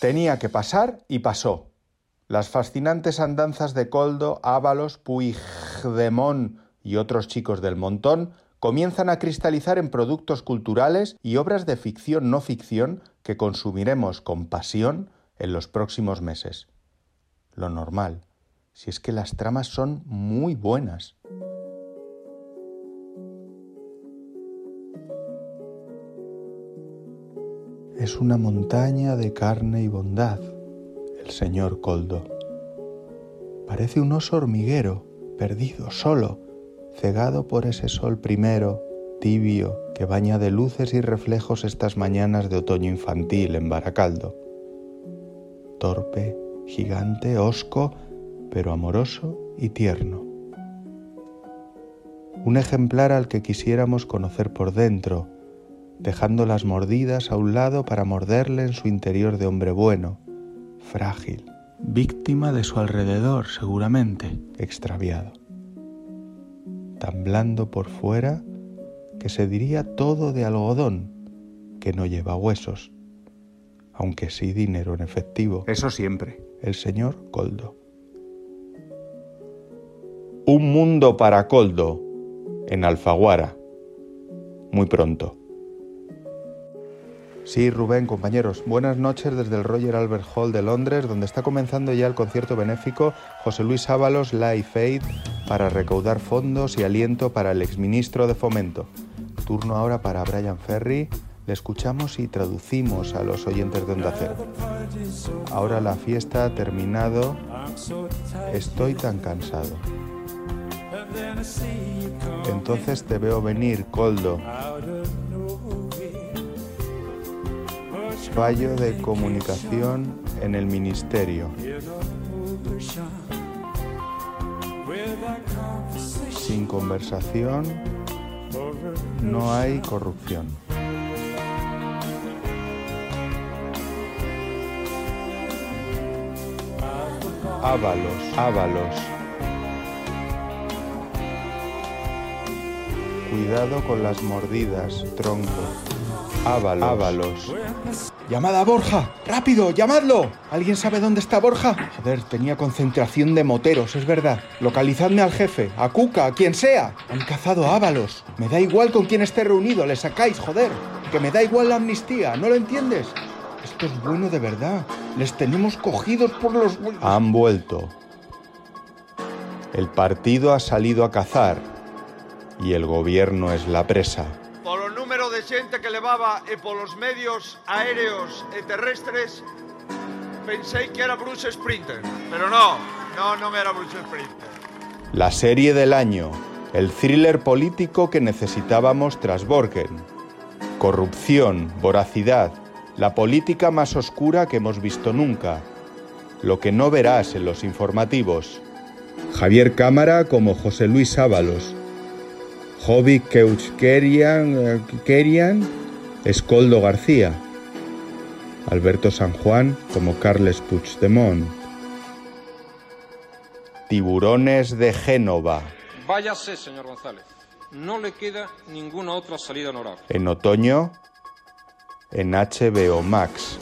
Tenía que pasar y pasó. Las fascinantes andanzas de Coldo, Ábalos, Puigdemont y otros chicos del montón comienzan a cristalizar en productos culturales y obras de ficción no ficción que consumiremos con pasión en los próximos meses. Lo normal, si es que las tramas son muy buenas. Es una montaña de carne y bondad, el señor Coldo. Parece un oso hormiguero, perdido, solo, cegado por ese sol primero, tibio, que baña de luces y reflejos estas mañanas de otoño infantil en Baracaldo. Torpe, gigante, hosco, pero amoroso y tierno. Un ejemplar al que quisiéramos conocer por dentro, dejando las mordidas a un lado para morderle en su interior de hombre bueno, frágil, víctima de su alrededor seguramente, extraviado. Tan blando por fuera que se diría todo de algodón, que no lleva huesos, aunque sí dinero en efectivo. Eso siempre. El señor Coldo. Un mundo para Coldo, en Alfaguara. Muy pronto. Sí, Rubén, compañeros, buenas noches desde el Roger Albert Hall de Londres, donde está comenzando ya el concierto benéfico José Luis Ábalos Life Aid para recaudar fondos y aliento para el exministro de Fomento. Turno ahora para Brian Ferry. Le escuchamos y traducimos a los oyentes de Onda Cero. Ahora la fiesta ha terminado. Estoy tan cansado. Entonces te veo venir, Coldo. Fallo de comunicación en el ministerio. Sin conversación no hay corrupción. Ábalos, ábalos. Cuidado con las mordidas, tronco. Ábalos. Ábalos. Llamada a Borja. Rápido, llamadlo. ¿Alguien sabe dónde está Borja? Joder, tenía concentración de moteros, es verdad. Localizadme al jefe, a Cuca, a quien sea. Han cazado a Ábalos. Me da igual con quién esté reunido, le sacáis, joder. Que me da igual la amnistía, ¿no lo entiendes? Esto es bueno de verdad. Les tenemos cogidos por los huevos. Han vuelto. El partido ha salido a cazar y el gobierno es la presa. De xente que levaba e polos medios aéreos e terrestres pensei que era Bruce Sprinter, pero no, no, non era Bruce Sprinter. La serie del año, el thriller político que necesitábamos tras Borgen. Corrupción, voracidad, la política más oscura que hemos visto nunca. Lo que no verás en los informativos. Javier Cámara como José Luis Ábalos. Hobby Keuchkerian Kerian, Escoldo García. Alberto San Juan como Carles Puigdemont. Tiburones de Génova. Váyase, señor González. No le queda ninguna otra salida honorable. En otoño, en HBO Max.